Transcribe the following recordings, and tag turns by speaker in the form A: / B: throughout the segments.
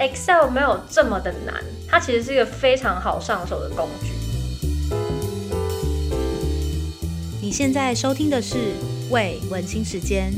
A: Excel 没有这么的难，它其实是一个非常好上手的工具。
B: 你现在收听的是《为文青时间》。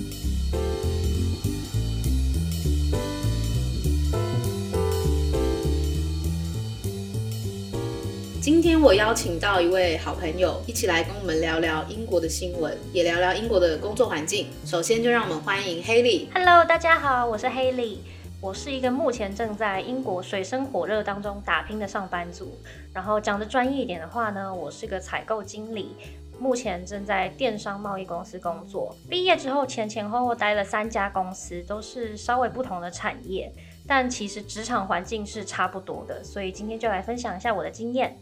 B: 今天我邀请到一位好朋友，一起来跟我们聊聊英国的新闻，也聊聊英国的工作环境。首先，就让我们欢迎 Hailey。
A: Hello，大家好，我是 Hailey。我是一个目前正在英国水深火热当中打拼的上班族。然后讲的专业一点的话呢，我是个采购经理，目前正在电商贸易公司工作。毕业之后前前后后待了三家公司，都是稍微不同的产业，但其实职场环境是差不多的。所以今天就来分享一下我的经验。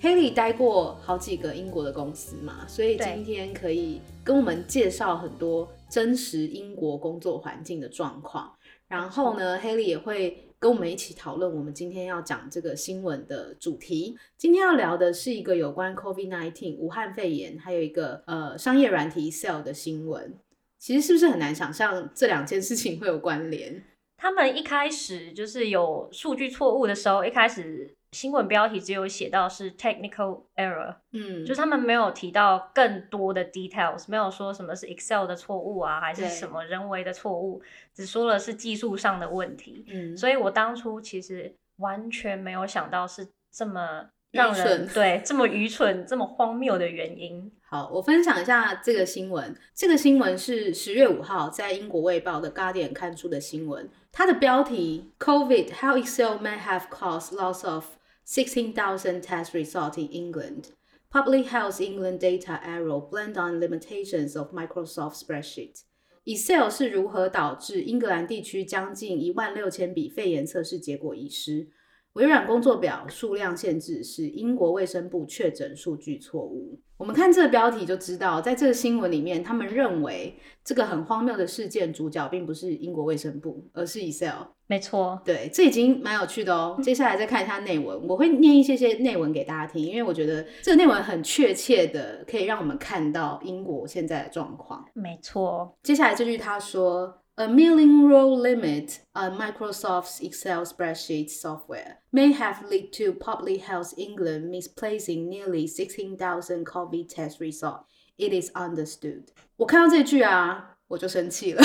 B: Hailey 待过好几个英国的公司嘛，所以今天可以跟我们介绍很多真实英国工作环境的状况。然后呢，Haley 也会跟我们一起讨论我们今天要讲这个新闻的主题。今天要聊的是一个有关 COVID-19 武汉肺炎，还有一个呃商业软体 Excel 的新闻。其实是不是很难想象这两件事情会有关联？
A: 他们一开始就是有数据错误的时候，一开始。新闻标题只有写到是 technical error，嗯，就是他们没有提到更多的 details，没有说什么是 Excel 的错误啊，还是什么人为的错误，只说了是技术上的问题。嗯，所以我当初其实完全没有想到是这么让人对这么愚蠢、这么荒谬的原因。
B: 好，我分享一下这个新闻。这个新闻是十月五号在英国卫报的 Guardian 刊出的新闻，它的标题 COVID How Excel May Have Caused Loss of 16,000 test results in England. Public Health England data error blend on limitations of Microsoft spreadsheet. Excel 是如何导致英格兰地区将近一万六千笔肺炎测试结果遗失？微软工作表数量限制是英国卫生部确诊数据错误。我们看这个标题就知道，在这个新闻里面，他们认为这个很荒谬的事件主角并不是英国卫生部，而是 Excel。
A: 没错，
B: 对，这已经蛮有趣的哦。接下来再看一下内文，我会念一些些内文给大家听，因为我觉得这个内文很确切的可以让我们看到英国现在的状况。
A: 没错，
B: 接下来这句他说。A million row limit on Microsoft's Excel spreadsheet software may have led to Public Health England misplacing nearly 16,000 COVID test results. It is understood. 我看到这句啊，我就生气了，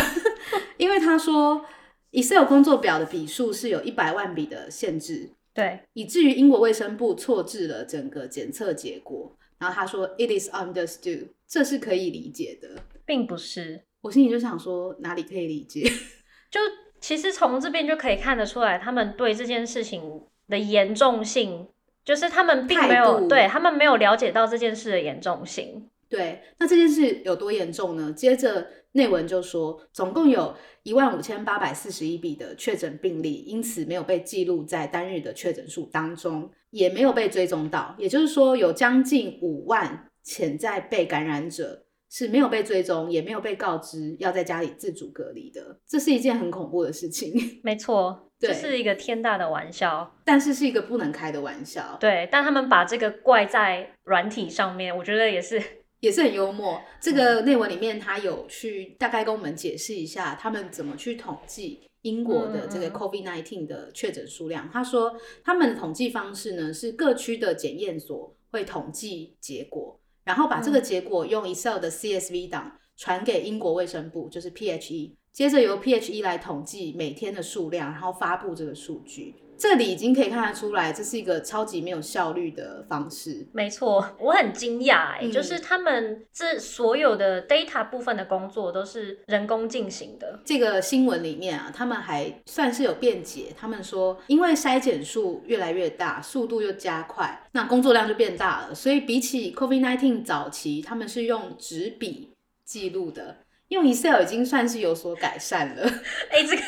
B: 因为他说 Excel 工作表的笔数是有一百万笔的限制，
A: 对，
B: 以至于英国卫生部错置了整个检测结果。然后他说 It is understood，这是可以理解的，
A: 并不是。
B: 我心里就想说，哪里可以理解？
A: 就其实从这边就可以看得出来，他们对这件事情的严重性，就是他们并没有对他们没有了解到这件事的严重性。
B: 对，那这件事有多严重呢？接着内文就说，总共有一万五千八百四十一笔的确诊病例，因此没有被记录在单日的确诊数当中，也没有被追踪到。也就是说，有将近五万潜在被感染者。是没有被追踪，也没有被告知要在家里自主隔离的，这是一件很恐怖的事情。
A: 没错，这是一个天大的玩笑，
B: 但是是一个不能开的玩笑。
A: 对，但他们把这个怪在软体上面，我觉得也是
B: 也是很幽默。这个内文里面他有去大概跟我们解释一下，他们怎么去统计英国的这个 COVID nineteen 的确诊数量。他说，他们的统计方式呢是各区的检验所会统计结果。然后把这个结果用 Excel 的 CSV 档传给英国卫生部，就是 PHE，接着由 PHE 来统计每天的数量，然后发布这个数据。这里已经可以看得出来，这是一个超级没有效率的方式。
A: 没错，我很惊讶哎、嗯，就是他们这所有的 data 部分的工作都是人工进行的。
B: 这个新闻里面啊，他们还算是有辩解，他们说因为筛检数越来越大，速度又加快，那工作量就变大了，所以比起 COVID-19 早期，他们是用纸笔记录的，用 Excel 已经算是有所改善了。
A: 哎、欸，这个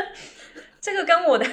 A: 这个跟我的。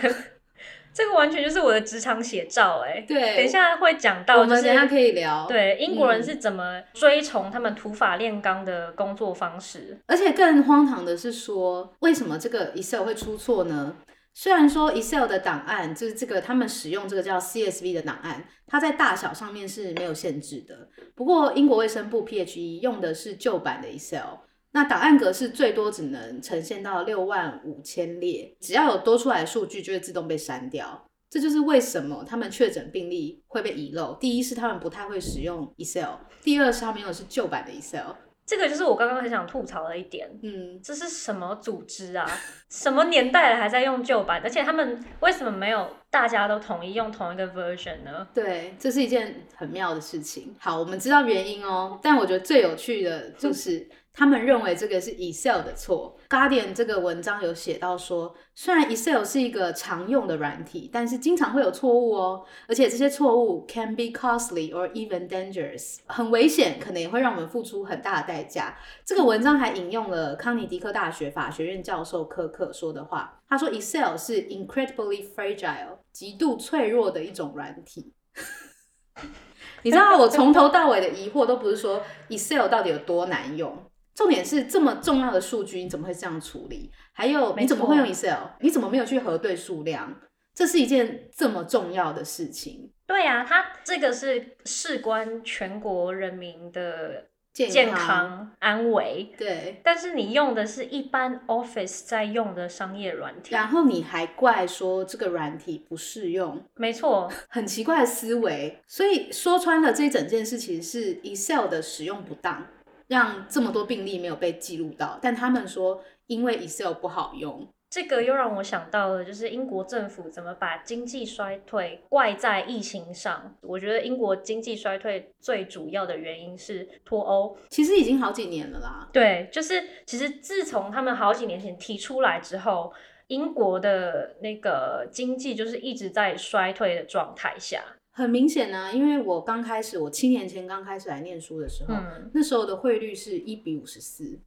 A: 这个完全就是我的职场写照哎，对，等一下会讲到，就是，我们等一下
B: 可以聊，
A: 对，英国人是怎么追从他们土法炼钢的工作方式，
B: 而且更荒唐的是说，为什么这个 Excel 会出错呢？虽然说 Excel 的档案就是这个他们使用这个叫 CSV 的档案，它在大小上面是没有限制的，不过英国卫生部 PHE 用的是旧版的 Excel。那档案格式最多只能呈现到六万五千列，只要有多出来的数据就会自动被删掉。这就是为什么他们确诊病例会被遗漏。第一是他们不太会使用 Excel，第二是他们用的是旧版的 Excel。
A: 这个就是我刚刚很想吐槽的一点。
B: 嗯，
A: 这是什么组织啊？什么年代了还在用旧版？而且他们为什么没有大家都统一用同一个 version 呢？
B: 对，这是一件很妙的事情。好，我们知道原因哦，但我觉得最有趣的就是。他们认为这个是 Excel 的错。Guardian 这个文章有写到说，虽然 Excel 是一个常用的软体，但是经常会有错误哦，而且这些错误 can be costly or even dangerous，很危险，可能也会让我们付出很大的代价。这个文章还引用了康尼狄克大学法学院教授科克说的话，他说 Excel 是 incredibly fragile，极度脆弱的一种软体。你知道我从头到尾的疑惑都不是说 Excel 到底有多难用。重点是这么重要的数据，你怎么会这样处理？还有你怎么会用 Excel？你怎么没有去核对数量？这是一件这么重要的事情。
A: 对啊，它这个是事关全国人民的健康安危。
B: 对，
A: 但是你用的是一般 Office 在用的商业软体，
B: 然后你还怪说这个软体不适用？
A: 没错，
B: 很奇怪的思维。所以说穿了，这一整件事情是 Excel 的使用不当。让这么多病例没有被记录到，但他们说因为 Excel 不好用，这
A: 个又让我想到了，就是英国政府怎么把经济衰退怪在疫情上。我觉得英国经济衰退最主要的原因是脱欧，
B: 其实已经好几年了啦。
A: 对，就是其实自从他们好几年前提出来之后，英国的那个经济就是一直在衰退的状态下。
B: 很明显呢、啊，因为我刚开始，我七年前刚开始来念书的时候，嗯、那时候的汇率是一比五十四，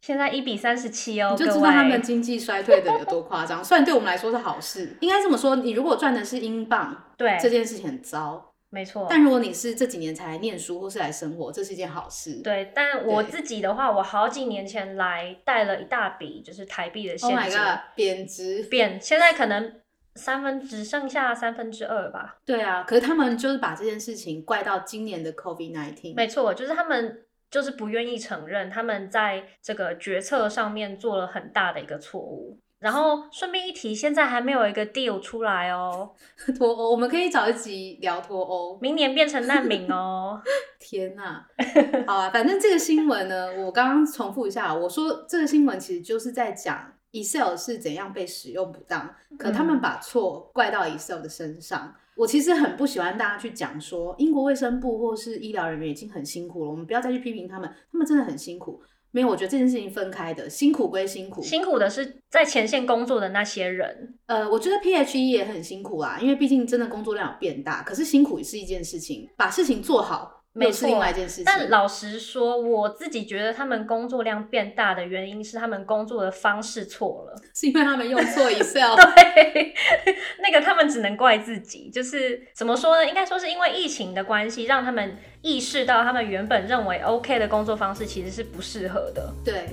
A: 现在一比三十七哦，
B: 你就知道他们经济衰退的有多夸张。虽然对我们来说是好事，应该这么说，你如果赚的是英镑，
A: 对
B: 这件事情很糟，
A: 没错。
B: 但如果你是这几年才来念书或是来生活，这是一件好事。
A: 对，但我自己的话，我好几年前来带了一大笔就是台币的现金，Oh
B: God，贬值，
A: 贬，现在可能。三分只剩下三分之二吧。
B: 对啊，可是他们就是把这件事情怪到今年的 COVID
A: nineteen。没错，就是他们就是不愿意承认他们在这个决策上面做了很大的一个错误。然后顺便一提，现在还没有一个 deal 出来哦。
B: 脱欧，我们可以找一集聊脱欧。
A: 明年变成难民哦。
B: 天哪！好啊，反正这个新闻呢，我刚刚重复一下，我说这个新闻其实就是在讲。Excel 是怎样被使用不当？可他们把错怪到 Excel 的身上。嗯。我其实很不喜欢大家去讲说英国卫生部或是医疗人员已经很辛苦了，我们不要再去批评他们，他们真的很辛苦。没有，我觉得这件事情分开的，辛苦归辛苦，
A: 辛苦的是在前线工作的那些人。
B: 呃，我觉得 PHE 也很辛苦啊，因为毕竟真的工作量有变大。可是辛苦也是一件事情，把事情做好。没错另外一件事情。
A: 但老实说，我自己觉得他们工作量变大的原因是他们工作的方式错了，
B: 是因为他们用错 Excel。
A: 对，那个他们只能怪自己。就是怎么说呢？应该说是因为疫情的关系，让他们意识到他们原本认为 OK 的工作方式其实是不适合的。
B: 对。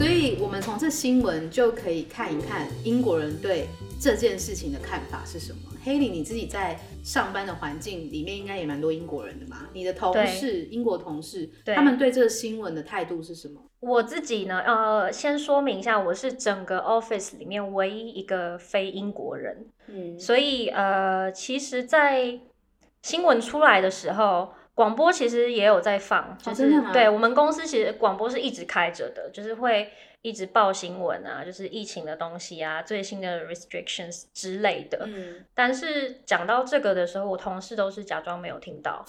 B: 所以，我们从这新闻就可以看一看英国人对这件事情的看法是什么。Haley，你自己在上班的环境里面，应该也蛮多英国人的嘛？你的同事，英国同事，他们对这个新闻的态度是什么？
A: 我自己呢，呃，先说明一下，我是整个 office 里面唯一一个非英国人。嗯，所以，呃，其实，在新闻出来的时候。广播其实也有在放，就是、哦、对我们公司其实广播是一直开着的，就是会一直报新闻啊，就是疫情的东西啊，最新的 restrictions 之类的。嗯，但是讲到这个的时候，我同事都是假装没有听到，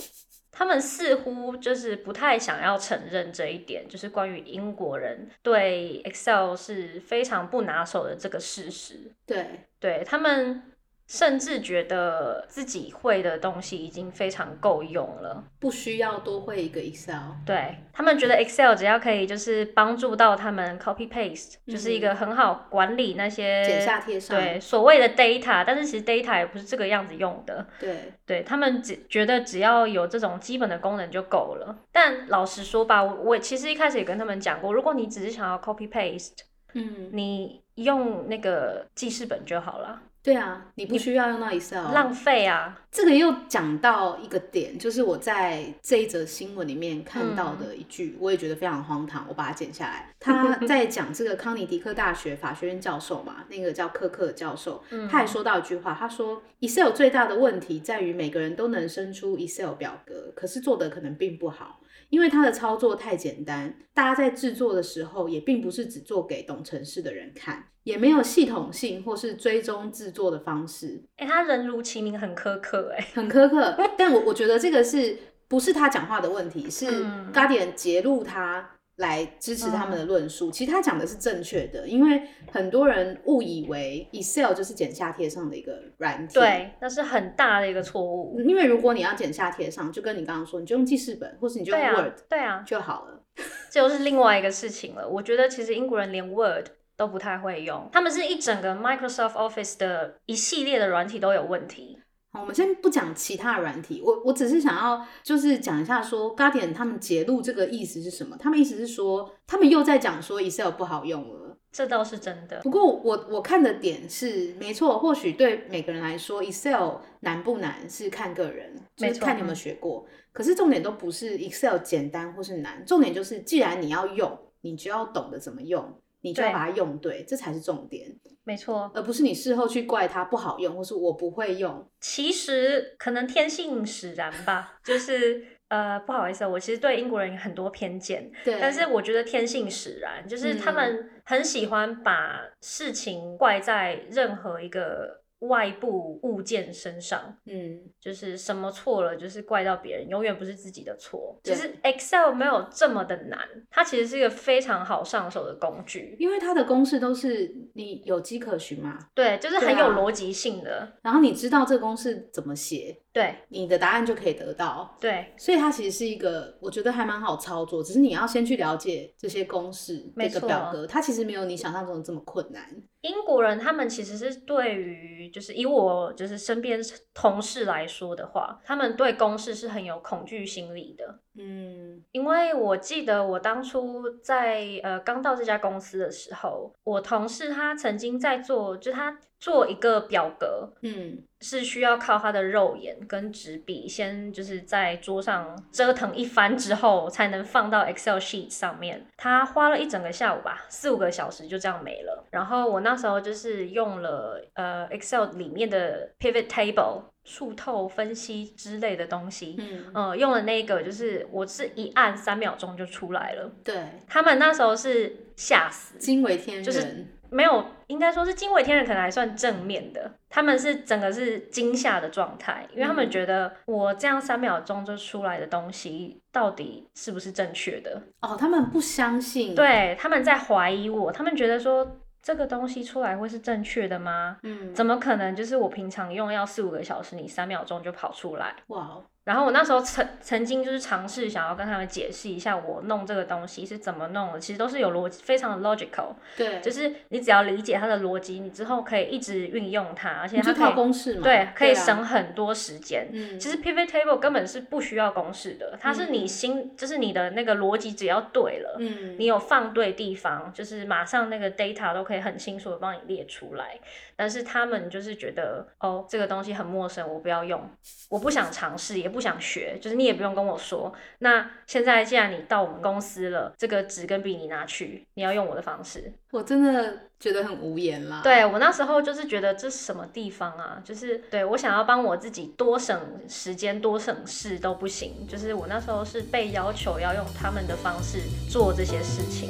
A: 他们似乎就是不太想要承认这一点，就是关于英国人对 Excel 是非常不拿手的这个事实。
B: 对，
A: 对他们。甚至觉得自己会的东西已经非常够用了，
B: 不需要多会一个 Excel。
A: 对，他们觉得 Excel 只要可以就是帮助到他们 copy paste，嗯，就是一个很好管理那些
B: 剪下贴上，
A: 对，所谓的 data，但是其实 data 也不是这个样子用的。
B: 对，
A: 对他们只觉得只要有这种基本的功能就够了。但老实说吧，我我其实一开始也跟他们讲过，如果你只是想要 copy paste，嗯，你用那个记事本就好了。
B: 对啊，你不需要用到 Excel，
A: 浪费啊。
B: 这个又讲到一个点，就是我在这一则新闻里面看到的一句，嗯、我也觉得非常荒唐，我把它剪下来。他 在讲这个康尼迪克大学法学院教授嘛，那个叫科克教授，嗯、他还说到一句话，他说 Excel 最大的问题在于每个人都能生出 Excel 表格，可是做的可能并不好。因为它的操作太简单，大家在制作的时候也并不是只做给懂程式的人看，也没有系统性或是追踪制作的方式。
A: 哎、欸，他人如其名，很苛刻，哎，
B: 很苛刻。但我我觉得这个是不是他讲话的问题？是 Guardian 揭露他。来支持他们的论述，嗯、其实他讲的是正确的，因为很多人误以为 Excel 就是剪下贴上的一个软体，
A: 对，那是很大的一个错误。
B: 因为如果你要剪下贴上，就跟你刚刚说，你就用记事本，或是你就用 Word，
A: 对啊，
B: 就好了。
A: 这又是另外一个事情了。我觉得其实英国人连 Word 都不太会用，他们是一整个 Microsoft Office 的一系列的软体都有问题。
B: 好，我们先不讲其他的软体，我我只是想要就是讲一下说，Guardian 他们揭露这个意思是什么？他们意思是说，他们又在讲说 Excel 不好用了，
A: 这倒是真的。
B: 不过我我看的点是没错，或许对每个人来说，Excel 难不难是看个人，就是看你有没有学过。可是重点都不是 Excel 简单或是难，重点就是既然你要用，你就要懂得怎么用。你就要把它用对，对，这才是重点。
A: 没错，
B: 而不是你事后去怪它不好用，或是我不会用。
A: 其实可能天性使然吧，就是呃，不好意思，我其实对英国人有很多偏见。对，但是我觉得天性使然，就是他们很喜欢把事情怪在任何一个。外部物件身上，嗯，就是什么错了，就是怪到别人，永远不是自己的错。其实 Excel 没有这么的难，它其实是一个非常好上手的工具，
B: 因为它的公式都是你有迹可循嘛。
A: 对，就是很有逻辑性的，啊。
B: 然后你知道这个公式怎么写，
A: 对，
B: 你的答案就可以得到。
A: 对，
B: 所以它其实是一个，我觉得还蛮好操作，只是你要先去了解这些公式，这个表格，它其实没有你想象中的这么困难。
A: 英国人他们其实是对于，就是以我就是身边同事来说的话，他们对公式是很有恐惧心理的。嗯，因为我记得我当初在呃刚到这家公司的时候，我同事他曾经在做，就他做一个表格，嗯，是需要靠他的肉眼跟纸笔先就是在桌上折腾一番之后，才能放到 Excel sheet 上面。他花了一整个下午吧，四五个小时就这样没了。然后我那时候就是用了呃 Excel 里面的 Pivot Table。数透分析之类的东西，嗯，呃，用了那个，就是我是一按三秒钟就出来了。
B: 对，
A: 他们那时候是吓死，
B: 惊为天人，
A: 就是没有，应该说是惊为天人，可能还算正面的。他们是整个是惊吓的状态，因为他们觉得我这样三秒钟就出来的东西到底是不是正确的？
B: 哦，他们不相信，
A: 对，他们在怀疑我，他们觉得说。这个东西出来会是正确的吗？嗯，怎么可能？就是我平常用要四五个小时，你三秒钟就跑出来？哇！然后我那时候曾曾经就是尝试想要跟他们解释一下，我弄这个东西是怎么弄的，其实都是有逻辑，非常的 logical。对，就是你只要理解它的逻辑，你之后可以一直运用它，而且它可以
B: 靠公式嘛，
A: 对，可以省很多时间。嗯，其实 pivot table 根本是不需要公式的，它是你心，嗯、就是你的那个逻辑只要对了，嗯，你有放对地方，就是马上那个 data 都可以很清楚的帮你列出来。但是他们就是觉得，哦，这个东西很陌生，我不要用，我不想尝试，也不想学，就是你也不用跟我说。那现在既然你到我们公司了，这个纸跟笔你拿去，你要用我的方式，
B: 我真的觉得很无言啦。
A: 对，我那时候就是觉得这是什么地方啊？就是对我想要帮我自己多省时间、多省事都不行，就是我那时候是被要求要用他们的方式做这些事情。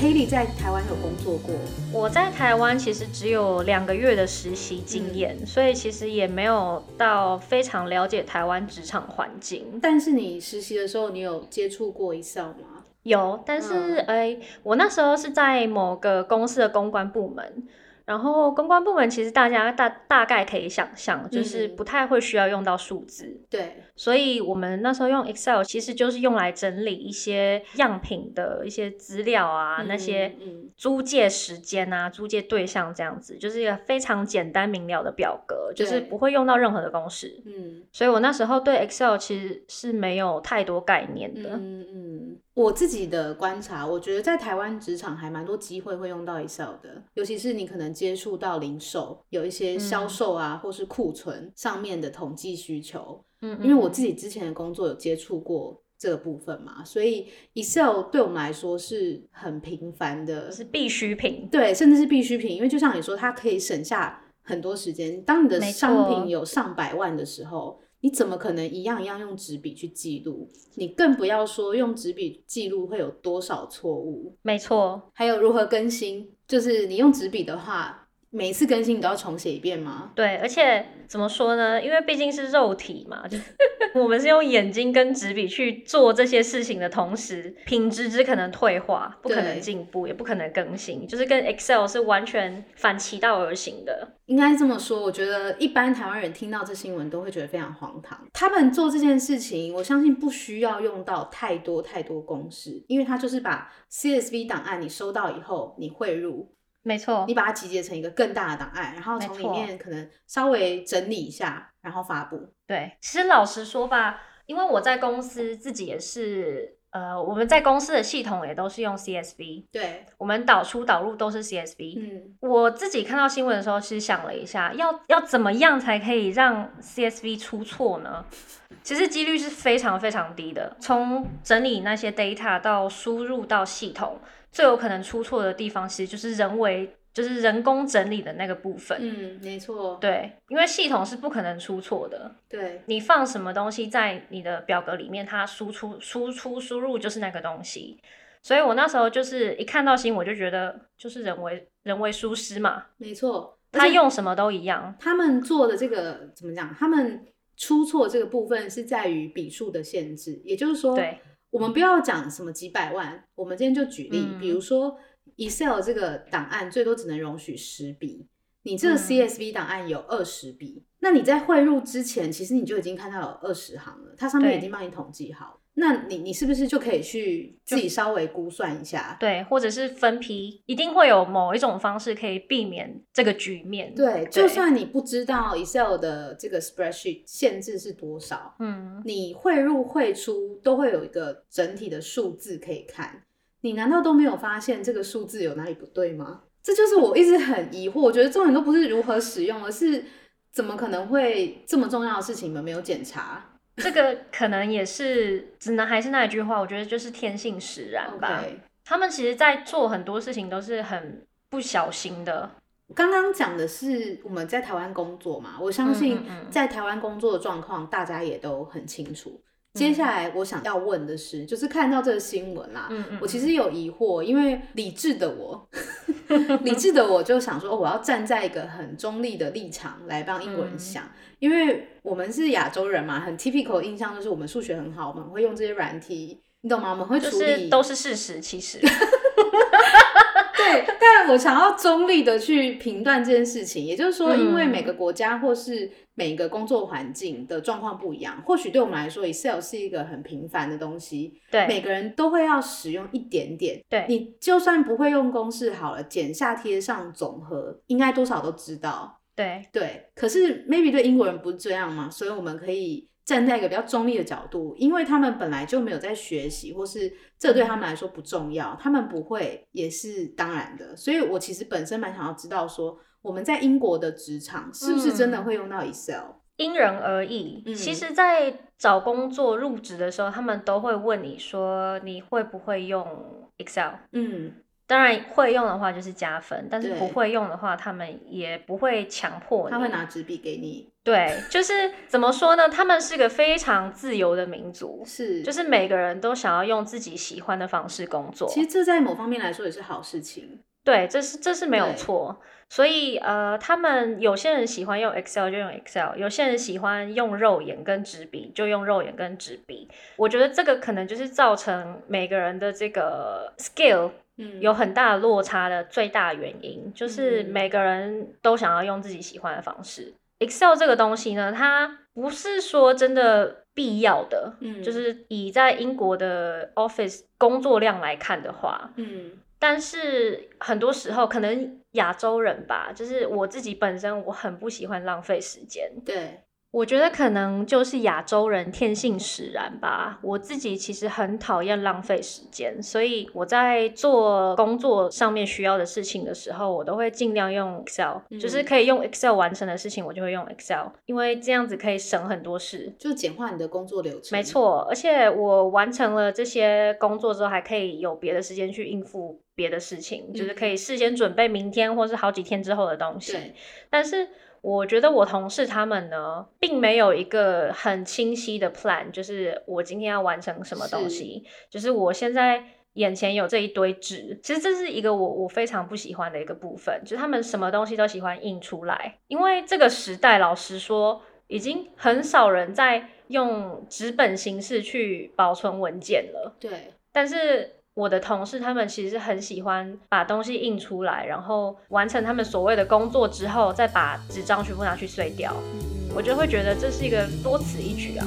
B: Haley 在台湾有工作过，
A: 我在台湾其实只有两个月的实习经验，嗯、所以其实也没有到非常了解台湾职场环境。
B: 但是你实习的时候，你有接触过 Excel 吗？
A: 有，但是哎、嗯欸，我那时候是在某个公司的公关部门。然后公关部门其实大家大大概可以想象，就是不太会需要用到数字。嗯、对，所以我们那时候用 Excel，其实就是用来整理一些样品的一些资料啊，嗯、那些租借时间啊、租借对象这样子，就是一个非常简单明了的表格，就是不会用到任何的公式。嗯，所以我那时候对 Excel 其实是没有太多概念的。嗯嗯。
B: 我自己的观察，我觉得在台湾职场还蛮多机会会用到 Excel 的，尤其是你可能接触到零售，有一些销售啊，嗯、或是库存上面的统计需求。嗯，因为我自己之前的工作有接触过这个部分嘛，所以 Excel 对我们来说是很频繁的，
A: 是必需品。
B: 对，甚至是必需品，因为就像你说，它可以省下很多时间。当你的商品有上百万的时候。你怎么可能一样一样用纸笔去记录？你更不要说用纸笔记录会有多少错误。
A: 没错，
B: 还有如何更新，就是你用纸笔的话，每一次更新你都要重写一遍吗？
A: 对，而且怎么说呢？因为毕竟是肉体嘛，就我们是用眼睛跟纸笔去做这些事情的同时，品质只可能退化，不可能进步，也不可能更新，就是跟 Excel 是完全反其道而行的。
B: 应该这么说，我觉得一般台湾人听到这新闻都会觉得非常荒唐。他们做这件事情，我相信不需要用到太多太多公式，因为他就是把 CSV 档案你收到以后，你汇入，
A: 没错，
B: 你把它集结成一个更大的档案，然后从里面可能稍微整理一下，然后发布。
A: 对，其实老实说吧，因为我在公司自己也是。呃，我们在公司的系统也都是用 CSV，
B: 对，
A: 我们导出导入都是 CSV。
B: 嗯，
A: 我自己看到新闻的时候，其实想了一下，要要怎么样才可以让 CSV 出错呢？其实几率是非常非常低的。从整理那些 data 到输入到系统，最有可能出错的地方，其实就是人为。就是人工整理的那个部分，
B: 嗯，没错，
A: 对，因为系统是不可能出错的，
B: 对，
A: 你放什么东西在你的表格里面，它输出、输出、输入就是那个东西，所以我那时候就是一看到新，我就觉得就是人为人为疏失嘛，
B: 没错，
A: 他用什么都一样，
B: 他们做的这个怎么讲？他们出错这个部分是在于笔数的限制，也就是说，
A: 对，
B: 我们不要讲什么几百万，我们今天就举例，嗯、比如说。Excel 这个档案最多只能容许十笔，你这个 CSV 档案有二十笔，嗯、那你在汇入之前，其实你就已经看到有二十行了，它上面已经帮你统计好。那你你是不是就可以去自己稍微估算一下？
A: 对，或者是分批，一定会有某一种方式可以避免这个局面。
B: 对，对就算你不知道 Excel 的这个 spreadsheet 限制是多少，嗯，你汇入汇出都会有一个整体的数字可以看。你难道都没有发现这个数字有哪里不对吗？这就是我一直很疑惑。我觉得重点都不是如何使用，而是怎么可能会这么重要的事情你们没有检查？
A: 这个可能也是只能还是那一句话，我觉得就是天性使然吧。Okay. 他们其实，在做很多事情都是很不小心的。
B: 刚刚讲的是我们在台湾工作嘛，我相信在台湾工作的状况大家也都很清楚。接下来我想要问的是，就是看到这个新闻啦，嗯嗯嗯，我其实有疑惑，因为理智的我，理智的我就想说，我要站在一个很中立的立场来帮英国人想，嗯、因为我们是亚洲人嘛，很 typical 的印象就是我们数学很好，我们会用这些软体，你懂吗？我们会处理，
A: 就是都是事实，其实。
B: 对，但我想要中立的去评断这件事情，也就是说，因为每个国家或是每个工作环境的状况不一样，或许对我们来说，Excel 是一个很平凡的东西，
A: 对，
B: 每个人都会要使用一点点，
A: 对，
B: 你就算不会用公式好了，剪下贴上总和，应该多少都知道，
A: 对。
B: 对。可是 maybe 对英国人不是这样嘛，所以我们可以。站在一个比较中立的角度，因为他们本来就没有在学习，或是这对他们来说不重要，他们不会也是当然的。所以我其实本身蛮想要知道，说我们在英国的职场是不是真的会用到 Excel？
A: 嗯，因人而异。嗯，其实，在找工作入职的时候，他们都会问你说你会不会用 Excel？
B: 嗯。
A: 当然会用的话就是加分，但是不会用的话，他们也不会强迫你。
B: 他会拿纸笔给你。
A: 对，就是怎么说呢？他们是个非常自由的民族，
B: 是，
A: 就是每个人都想要用自己喜欢的方式工作。
B: 其实这在某方面来说也是好事情。
A: 对，这是这是没有错。所以呃，他们有些人喜欢用 Excel 就用 Excel，有些人喜欢用肉眼跟纸笔就用肉眼跟纸笔。我觉得这个可能就是造成每个人的这个 skill。有很大的落差的最大原因，就是每个人都想要用自己喜欢的方式。Excel 这个东西呢，它不是说真的必要的，嗯，就是以在英国的 office 工作量来看的话，
B: 嗯，
A: 但是很多时候可能亚洲人吧，就是我自己本身我很不喜欢浪费时间，
B: 对。
A: 我觉得可能就是亚洲人天性使然吧。我自己其实很讨厌浪费时间，所以我在做工作上面需要的事情的时候，我都会尽量用 Excel，嗯，就是可以用 Excel 完成的事情，我就会用 Excel，因为这样子可以省很多事，
B: 就简化你的工作流程。
A: 没错，而且我完成了这些工作之后，还可以有别的时间去应付别的事情，嗯，就是可以事先准备明天或是好几天之后的东西。对，但是。我觉得我同事他们呢，并没有一个很清晰的 plan，就是我今天要完成什么东西。是就是我现在眼前有这一堆纸，其实这是一个我我非常不喜欢的一个部分，就是他们什么东西都喜欢印出来，因为这个时代老实说，已经很少人在用纸本形式去保存文件了。
B: 对，
A: 但是。我的同事他们其实很喜欢把东西印出来，然后完成他们所谓的工作之后，再把纸张全部拿去碎掉。我就会觉得这是一个多此一举啊。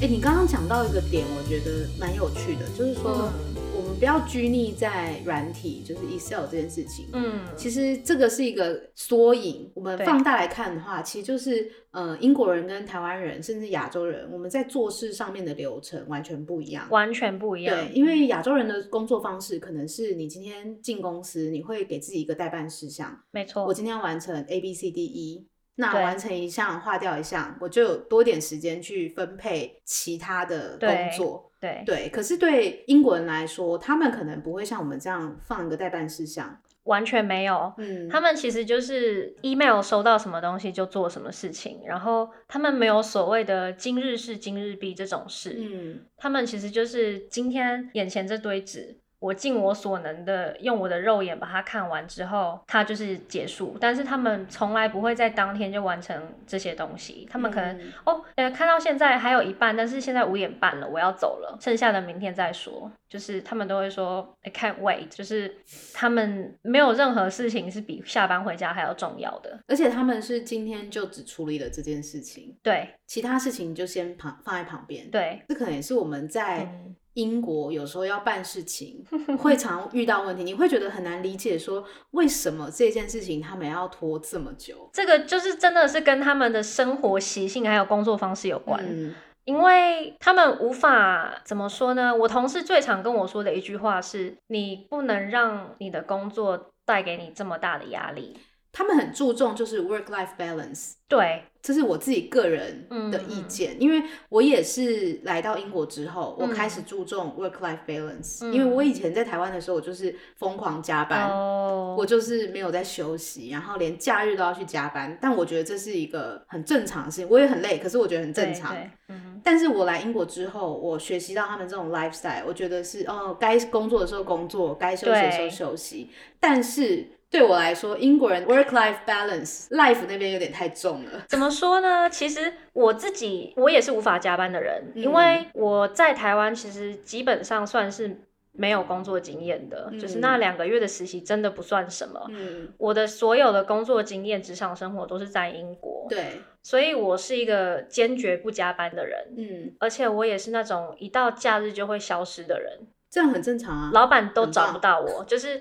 B: 哎、欸，你刚刚讲到一个点，我觉得蛮有趣的，就是说。嗯不要拘泥在软体，就是 Excel 这件事情。嗯，其实这个是一个缩影。我们放大来看的话，其实就是呃，英国人跟台湾人，甚至亚洲人，我们在做事上面的流程完全不一样，
A: 完全不一样。
B: 对，因为亚洲人的工作方式可能是你今天进公司，你会给自己一个待办事项。
A: 没错，
B: 我今天要完成 A B C D E，那完成一项划掉一项，我就有多点时间去分配其他的工作。
A: 对
B: 对，可是对英国人来说，他们可能不会像我们这样放一个待办事项，
A: 完全没有。嗯，他们其实就是 email 收到什么东西就做什么事情，然后他们没有所谓的今日事今日毕这种事。嗯，他们其实就是今天眼前这堆纸。我尽我所能的用我的肉眼把它看完之后，它就是结束。但是他们从来不会在当天就完成这些东西。他们可能、嗯、哦，呃，看到现在还有一半，但是现在五点半了，我要走了，剩下的明天再说。就是他们都会说 I can't wait，就是他们没有任何事情是比下班回家还要重要的。
B: 而且他们是今天就只处理了这件事情，
A: 对，
B: 其他事情就先旁放在旁边。
A: 对，
B: 这可能也是我们在。嗯英国有时候要办事情，会常遇到问题，你会觉得很难理解，说为什么这件事情他们要拖这么久？
A: 这个就是真的是跟他们的生活习性还有工作方式有关，嗯，因为他们无法怎么说呢？我同事最常跟我说的一句话是：你不能让你的工作带给你这么大的压力。
B: 他们很注重就是 work life balance，
A: 对，
B: 这是我自己个人的意见，嗯、因为我也是来到英国之后，嗯、我开始注重 work life balance，、嗯、因为我以前在台湾的时候，我就是疯狂加班，哦、我就是没有在休息，然后连假日都要去加班，但我觉得这是一个很正常的事情，我也很累，可是我觉得很正常。嗯、但是我来英国之后，我学习到他们这种 lifestyle，我觉得是哦，该工作的时候工作，该休息的时候休息，但是。对我来说，英国人 work-life balance，life 那边有点太重了。
A: 怎么说呢？其实我自己，我也是无法加班的人，嗯、因为我在台湾其实基本上算是没有工作经验的，嗯、就是那两个月的实习真的不算什么。嗯，我的所有的工作经验、职场生活都是在英国。
B: 对，
A: 所以我是一个坚决不加班的人。嗯，而且我也是那种一到假日就会消失的人。
B: 这样很正常啊，
A: 老板都找不到我，就是。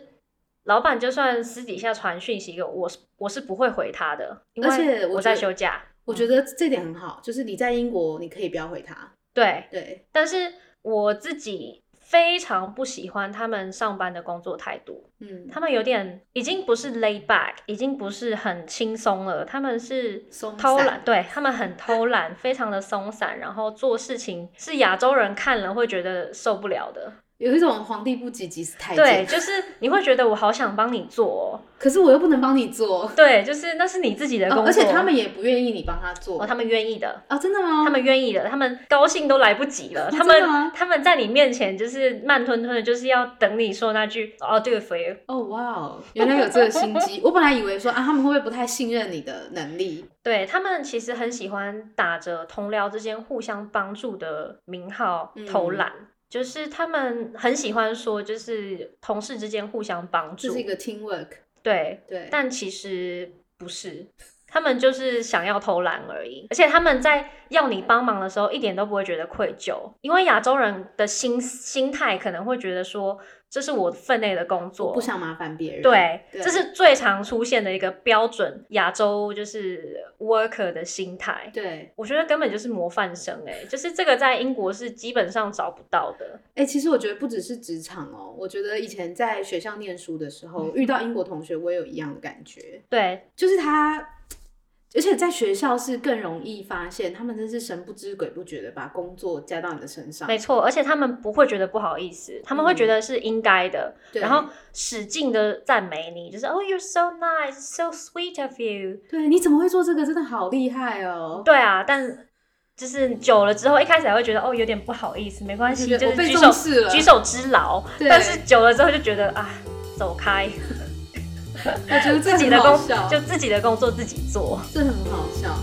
A: 老板就算私底下传讯息给我，我是我是不会回他的，而且我在休假。
B: 我觉得这点很好，就是你在英国，你可以不要回他。
A: 对
B: 对，对
A: 但是我自己非常不喜欢他们上班的工作态度。嗯，他们有点已经不是 lay back，已经不是很轻松了，他们是偷懒，对，他们很偷懒，非常的松散，然后做事情是亚洲人看了会觉得受不了的。
B: 有一种皇帝不急急死太监，
A: 对，就是你会觉得我好想帮你做，喔，
B: 可是我又不能帮你做，
A: 对，就是那是你自己的工作，哦，
B: 而且他们也不愿意你帮他做，
A: 哦，他们愿意的。
B: 哦，真的吗？
A: 他们愿意的，他们高兴都来不及了，哦，他们他们在你面前就是慢吞吞的，就是要等你说那句哦，对个 for you
B: 哦，哇哦，原来有这个心机，我本来以为说啊，他们会不会不太信任你的能力？
A: 对，他们其实很喜欢打着同僚之间互相帮助的名号偷懒。嗯就是他们很喜欢说，就是同事之间互相帮助，
B: 这是一个 teamwork。
A: 对对，但其实不是，他们就是想要偷懒而已。而且他们在要你帮忙的时候，一点都不会觉得愧疚，因为亚洲人的心心态可能会觉得说，这是我分内的工作，
B: 不想麻烦别人。
A: 对，对，这是最常出现的一个标准亚洲就是 worker 的心态。
B: 对，
A: 我觉得根本就是模范生哎，就是这个在英国是基本上找不到的。
B: 哎，其实我觉得不只是职场哦，我觉得以前在学校念书的时候，嗯，遇到英国同学，我也有一样的感觉。
A: 对，
B: 就是他。而且在学校是更容易发现，他们真是神不知鬼不觉的把工作加到你的身上。
A: 没错，而且他们不会觉得不好意思，他们会觉得是应该的，嗯、然后使劲的赞美你，就是哦、oh,，you're so nice, so sweet of you。
B: 对，你怎么会做这个？真的好厉害哦。
A: 对啊，但就是久了之后，一开始还会觉得哦，有点不好意思，没关系，就是举手举手之劳。但是久了之后就觉得啊，走开。
B: 我觉得自己的工
A: 就自己的工作自己做，
B: 这很好笑。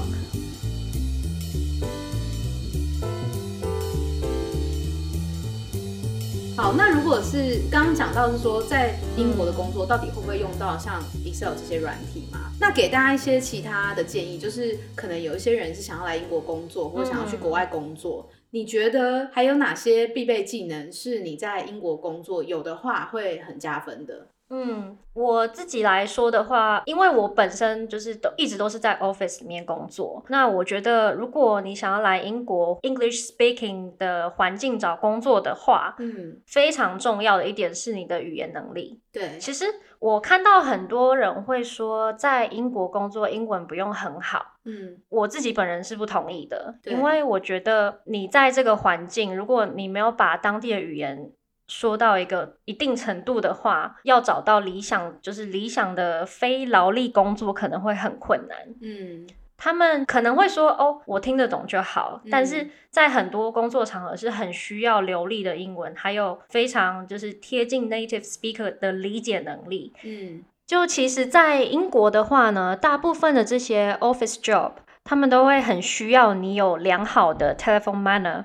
B: 好，那如果是刚刚讲到是说在英国的工作，到底会不会用到像 Excel 这些软体嘛？那给大家一些其他的建议，就是可能有一些人是想要来英国工作，或者想要去国外工作，嗯、你觉得还有哪些必备技能是你在英国工作有的话会很加分的？
A: 嗯，我自己来说的话，因为我本身就是都一直都是在 office 里面工作。那我觉得，如果你想要来英国 English speaking 的环境找工作的话，嗯，非常重要的一点是你的语言能力。
B: 对，
A: 其实我看到很多人会说，在英国工作英文不用很好。嗯，我自己本人是不同意的，因为我觉得你在这个环境，如果你没有把当地的语言说到一个一定程度的话，要找到理想就是理想的非劳力工作可能会很困难。嗯，他们可能会说：“哦，我听得懂就好。嗯”但是在很多工作场合是很需要流利的英文，还有非常就是贴近 native speaker 的理解能力。嗯，就其实，在英国的话呢，大部分的这些 office job，他们都会很需要你有良好的 telephone manner。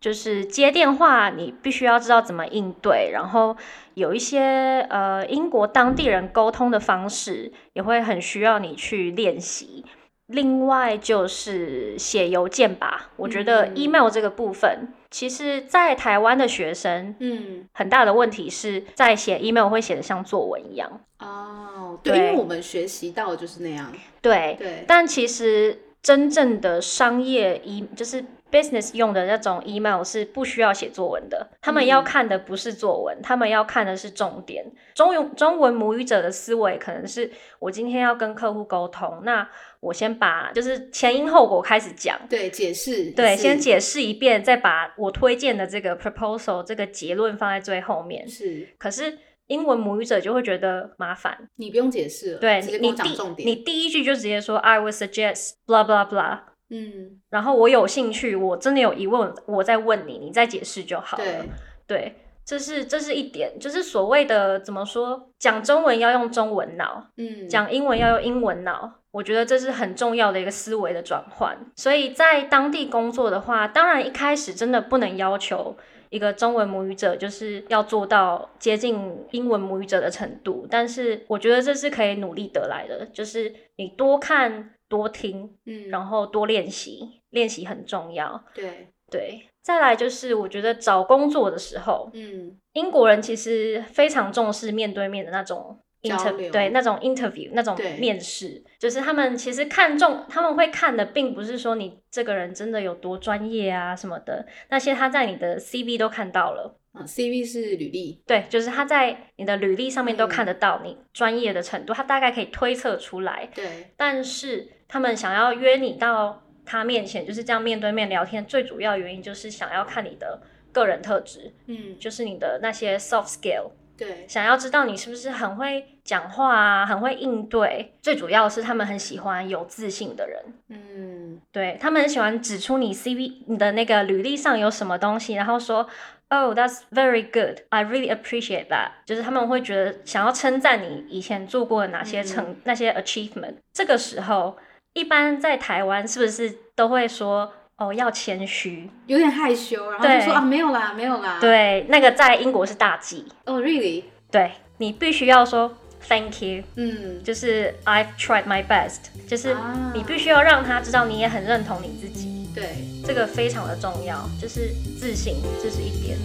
A: 就是接电话，你必须要知道怎么应对，然后有一些呃英国当地人沟通的方式，也会很需要你去练习。另外就是写邮件吧，我觉得 email 这个部分，嗯、其实在台湾的学生，嗯，很大的问题是在写 email 会写的像作文一样。
B: 哦，对，因为我们学习到的就是那样。
A: 对对，但其实真正的商业 e 就是。Business 用的那种 email 是不需要写作文的，他们要看的不是作文，嗯、他们要看的是重点。中用中文母语者的思维可能是，我今天要跟客户沟通，那我先把就是前因后果开始讲，
B: 对，解释，
A: 对，先解释一遍，再把我推荐的这个 proposal 这个结论放在最后面。
B: 是，
A: 可是英文母语者就会觉得麻烦，
B: 你不用解释了，对，
A: 你第，你第一句就直接说 I would suggest blah blah blah。嗯，然后我有兴趣，我真的有疑问，我再问你，你再解释就好了。对，对，这是这是一点，就是所谓的怎么说，讲中文要用中文脑，嗯，讲英文要用英文脑，我觉得这是很重要的一个思维的转换。所以在当地工作的话，当然一开始真的不能要求一个中文母语者就是要做到接近英文母语者的程度，但是我觉得这是可以努力得来的，就是你多看。多听，嗯，然后多练习，练习很重要。
B: 对
A: 对，再来就是我觉得找工作的时候，嗯，英国人其实非常重视面对面的那种 interview，对，那种 interview，那种面试，就是他们其实看重，他们会看的并不是说你这个人真的有多专业啊什么的，那些他在你的 CV 都看到了。
B: 嗯，CV 是履历，
A: 对，就是他在你的履历上面都看得到你专业的程度，嗯，他大概可以推测出来。
B: 对，
A: 但是他们想要约你到他面前，就是这样面对面聊天，最主要原因就是想要看你的个人特质，嗯，就是你的那些 soft skill。
B: 对，
A: 想要知道你是不是很会讲话啊，很会应对。最主要是他们很喜欢有自信的人。嗯，对，他们很喜欢指出你 CV 你的那个履历上有什么东西，然后说，Oh, that's very good. I really appreciate that。就是他们会觉得想要称赞你以前做过的哪些成、嗯、那些 achievement。这个时候，一般在台湾是不是都会说？哦，要谦虚，
B: 有点害羞，然后就说啊，没有啦，没有啦。
A: 对，那个在英国是大忌。
B: 哦、oh,，really？
A: 对，你必须要说 thank you，嗯，就是 I've tried my best，就是你必须要让他知道你也很认同你自己。
B: 对，
A: 这个非常的重要，就是自信，这是一点。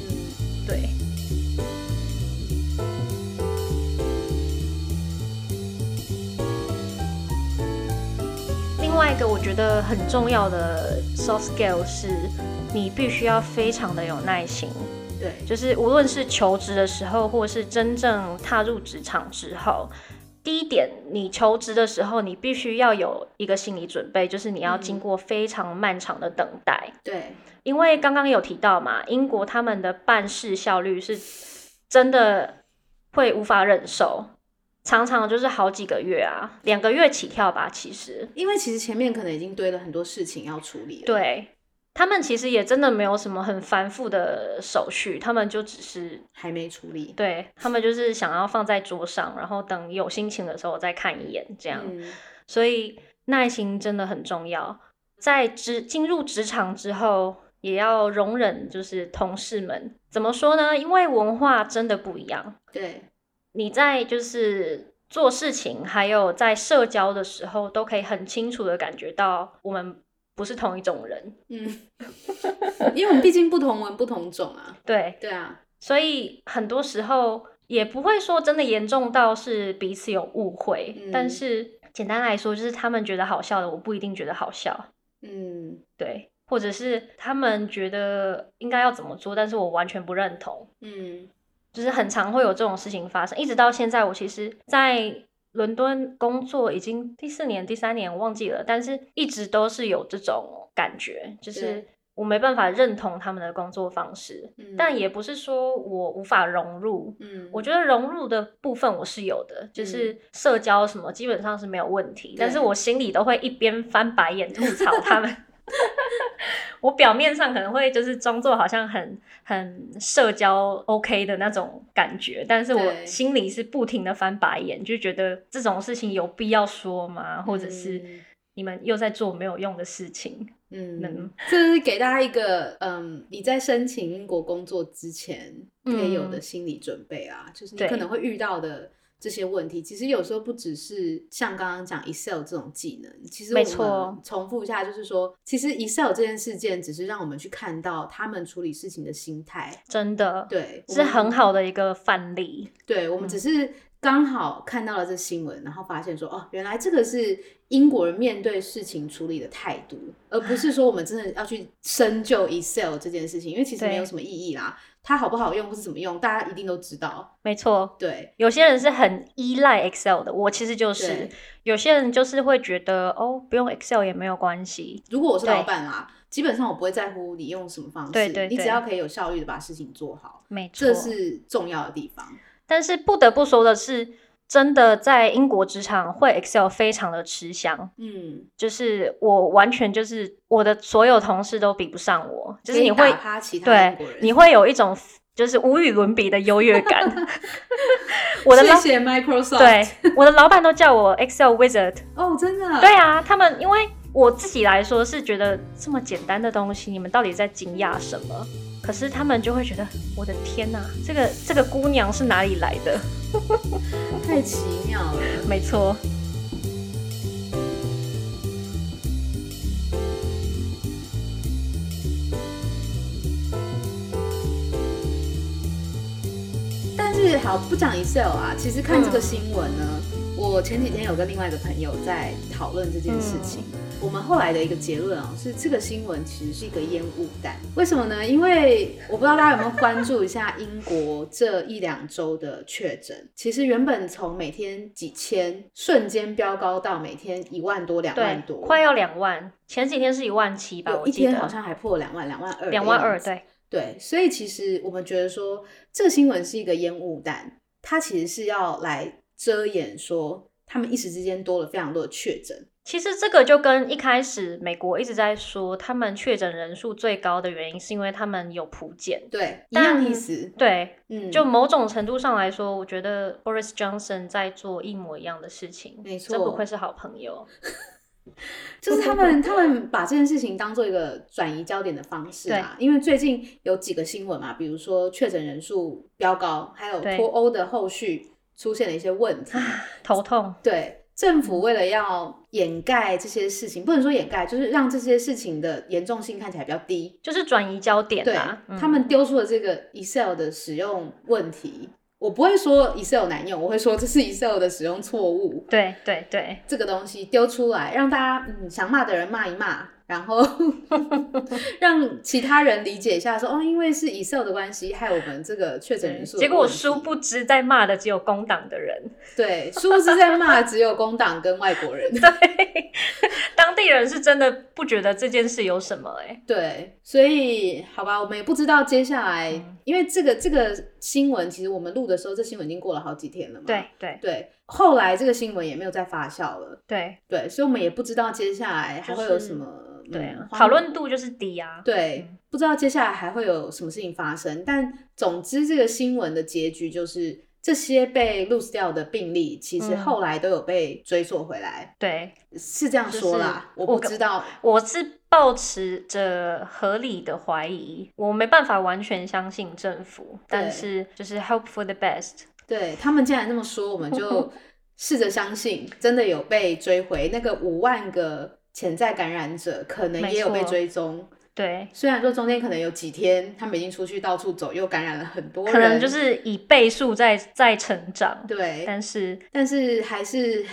A: 对。另外一个我觉得很重要的 soft skill 是，你必须要非常的有耐心。
B: 对，
A: 就是无论是求职的时候，或是真正踏入职场之后，第一点，你求职的时候，你必须要有一个心理准备，就是你要经过非常漫长的等待。
B: 嗯、对，
A: 因为刚刚有提到嘛，英国他们的办事效率是真的会无法忍受。常常就是好几个月啊，两个月起跳吧。其实，
B: 因为其实前面可能已经堆了很多事情要处理了。
A: 对，他们其实也真的没有什么很繁复的手续，他们就只是
B: 还没处理。
A: 对，他们就是想要放在桌上，然后等有心情的时候再看一眼这样。嗯、所以耐心真的很重要。在职进入职场之后，也要容忍就是同事们怎么说呢？因为文化真的不一样。
B: 对。
A: 你在就是做事情，还有在社交的时候，都可以很清楚的感觉到我们不是同一种人。嗯，
B: 因为我们毕竟不同文不同种啊。
A: 对
B: 对啊，
A: 所以很多时候也不会说真的严重到是彼此有误会，嗯，但是简单来说，就是他们觉得好笑的，我不一定觉得好笑。嗯，对，或者是他们觉得应该要怎么做，但是我完全不认同。嗯。就是很常会有这种事情发生，一直到现在，我其实，在伦敦工作已经第四年、第三年，我忘记了，但是一直都是有这种感觉，就是我没办法认同他们的工作方式，但也不是说我无法融入，嗯，我觉得融入的部分我是有的，就是社交什么基本上是没有问题，但是我心里都会一边翻白眼吐槽他们。我表面上可能会就是装作好像很很社交 OK 的那种感觉，但是我心里是不停的翻白眼，就觉得这种事情有必要说吗？或者是你们又在做没有用的事情？嗯，嗯，
B: 这是给大家一个嗯，你在申请英国工作之前可以有的心理准备啊，嗯，就是你可能会遇到的。这些问题其实有时候不只是像刚刚讲 Excel 这种技能，其实我们重复一下，就是说，其实 Excel 这件事件只是让我们去看到他们处理事情的心态，
A: 真的，
B: 对，
A: 是很好的一个范例。
B: 对，我们只是刚好看到了这新闻，嗯，然后发现说，哦，原来这个是英国人面对事情处理的态度，而不是说我们真的要去深究 Excel 这件事情，因为其实没有什么意义啦。它好不好用或是怎么用，大家一定都知道。
A: 没错，
B: 对，
A: 有些人是很依赖 Excel 的，我其实就是。有些人就是会觉得，哦，不用 Excel 也没有关系。
B: 如果我是老板啦，基本上我不会在乎你用什么方式，对对对，你只要可以有效率的把事情做好，
A: 没错，
B: 这是重要的地方。
A: 但是不得不说的是。真的在英国职场会 Excel 非常的吃香，嗯，就是我完全就是我的所有同事都比不上我，就是你会对，你会有一种就是无与伦比的优越感。我的老
B: 谢谢 Microsoft，
A: 对，我的老板都叫我 Excel Wizard。
B: 哦，真的？
A: 对啊，他们因为我自己来说是觉得这么简单的东西，你们到底在惊讶什么？可是他们就会觉得，我的天哪，这个这个姑娘是哪里来的？
B: 太奇妙了。
A: 没错。
B: 但是好，不讲 Excel 啊，其实看这个新闻呢，嗯，我前几天有跟另外一个朋友在讨论这件事情。嗯我们后来的一个结论啊，是这个新闻其实是一个烟雾弹。为什么呢？因为我不知道大家有没有关注一下英国这一两周的确诊，其实原本从每天几千，瞬间飙高到每天一万多、两万多，
A: 快要两万。前几天是一万七吧，
B: 有一天好像还破两万、两万二、
A: 两万二。对
B: 对，所以其实我们觉得说这个新闻是一个烟雾弹，它其实是要来遮掩说他们一时之间多了非常多的确诊。
A: 其实这个就跟一开始美国一直在说，他们确诊人数最高的原因是因为他们有普检，
B: 对，一样意思。
A: 对，嗯，就某种程度上来说，我觉得 Boris Johnson 在做一模一样的事情，
B: 没错，
A: 真不愧是好朋友。
B: 就是他们，他们把这件事情当做一个转移焦点的方式啊。因为最近有几个新闻嘛，比如说确诊人数飙高，还有脱欧的后续出现了一些问题，
A: 头痛。
B: 对。政府为了要掩盖这些事情，不能说掩盖，就是让这些事情的严重性看起来比较低，
A: 就是转移焦点。
B: 对，嗯、他们丢出了这个 Excel 的使用问题，我不会说 Excel 难用，我会说这是 Excel 的使用错误。
A: 对对对，
B: 这个东西丢出来，让大家嗯想骂的人骂一骂。然后 让其他人理解一下说，说哦，因为是 Excel 的关系，害我们这个确诊人数。
A: 结果我殊不知在骂的只有工党的人，
B: 对，殊不知在骂只有工党跟外国人。
A: 对，当地人是真的不觉得这件事有什么哎、欸。
B: 对，所以好吧，我们也不知道接下来，嗯、因为这个这个新闻，其实我们录的时候，这新闻已经过了好几天了嘛。
A: 对对
B: 对，后来这个新闻也没有再发酵了。
A: 对
B: 对，所以我们也不知道接下来还会有什么。就是
A: 对啊，讨论度就是低啊。
B: 对，嗯、不知道接下来还会有什么事情发生。但总之，这个新闻的结局就是，这些被 lose 掉的病例，其实后来都有被追溯回来。
A: 嗯、对，
B: 是这样说啦。就是、我不知道，
A: 我，我是抱持着合理的怀疑，我没办法完全相信政府，但是就是 hope for the best。
B: 对，他们既然这么说，我们就 试着相信，真的有被追回那个五万个。潜在感染者可能也有被追踪，
A: 对。
B: 虽然说中间可能有几天他们已经出去到处走，又感染了很多人，
A: 可能就是以倍数在在成长，
B: 对。
A: 但是
B: 但是还是。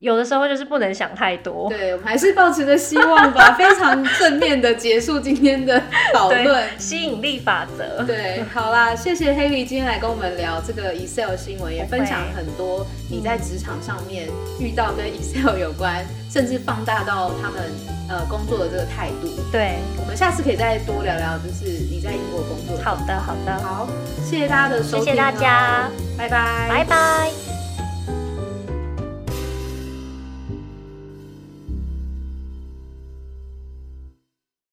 A: 有的时候就是不能想太多，
B: 对，我们还是抱持着希望吧，非常正面的结束今天的讨论。
A: 吸引力法则，
B: 对，好啦，谢谢 Haley 今天来跟我们聊这个 Excel 新闻，也分享很多你在职场上面遇到跟 Excel 有关，甚至放大到他们呃工作的这个态度。
A: 对，
B: 我们下次可以再多聊聊，就是你在英国工作。
A: 好的，好的，
B: 好，谢谢大家的收听，
A: 谢谢大家，
B: 拜拜，
A: 拜拜。